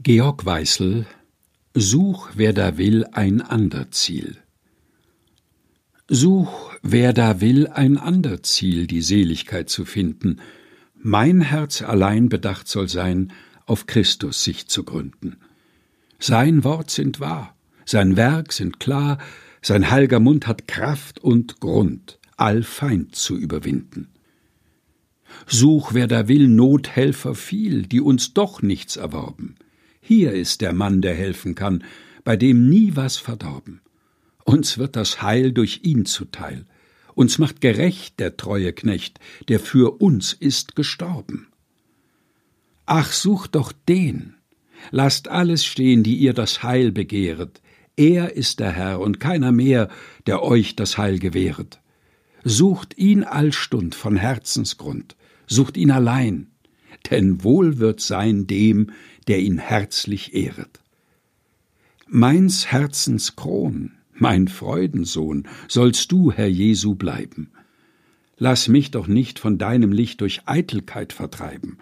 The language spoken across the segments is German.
Georg Weißel Such, wer da will, ein ander Ziel. Such, wer da will, ein ander Ziel, die Seligkeit zu finden. Mein Herz allein bedacht soll sein, auf Christus sich zu gründen. Sein Wort sind wahr, sein Werk sind klar, sein heilger Mund hat Kraft und Grund, all Feind zu überwinden. Such, wer da will, Nothelfer viel, die uns doch nichts erworben. Hier ist der Mann, der helfen kann, bei dem nie was verdorben. Uns wird das Heil durch ihn zuteil. Uns macht gerecht der treue Knecht, der für uns ist gestorben. Ach, sucht doch den. Lasst alles stehen, die ihr das Heil begehret. Er ist der Herr und keiner mehr, der euch das Heil gewähret. Sucht ihn allstund von Herzensgrund, sucht ihn allein, denn wohl wird sein dem, der ihn herzlich ehret. Meins Herzens Kron, mein Freudensohn, sollst du, Herr Jesu, bleiben. Lass mich doch nicht von deinem Licht durch Eitelkeit vertreiben.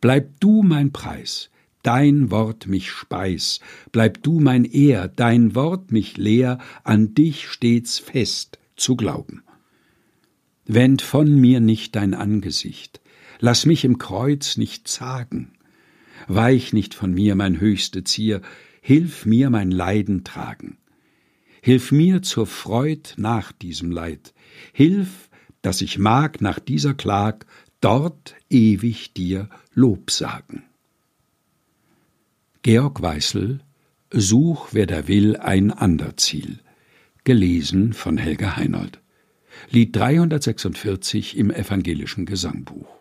Bleib du mein Preis, dein Wort mich speis, bleib du mein Ehr, dein Wort mich lehr, an dich stets fest zu glauben. Wend von mir nicht dein Angesicht, lass mich im Kreuz nicht zagen, Weich nicht von mir, mein höchste Zier, hilf mir mein Leiden tragen. Hilf mir zur Freud nach diesem Leid, hilf, dass ich mag nach dieser Klag dort ewig dir Lob sagen. Georg Weißel Such, wer da will, ein ander Ziel. Gelesen von Helga Heinold. Lied 346 im Evangelischen Gesangbuch.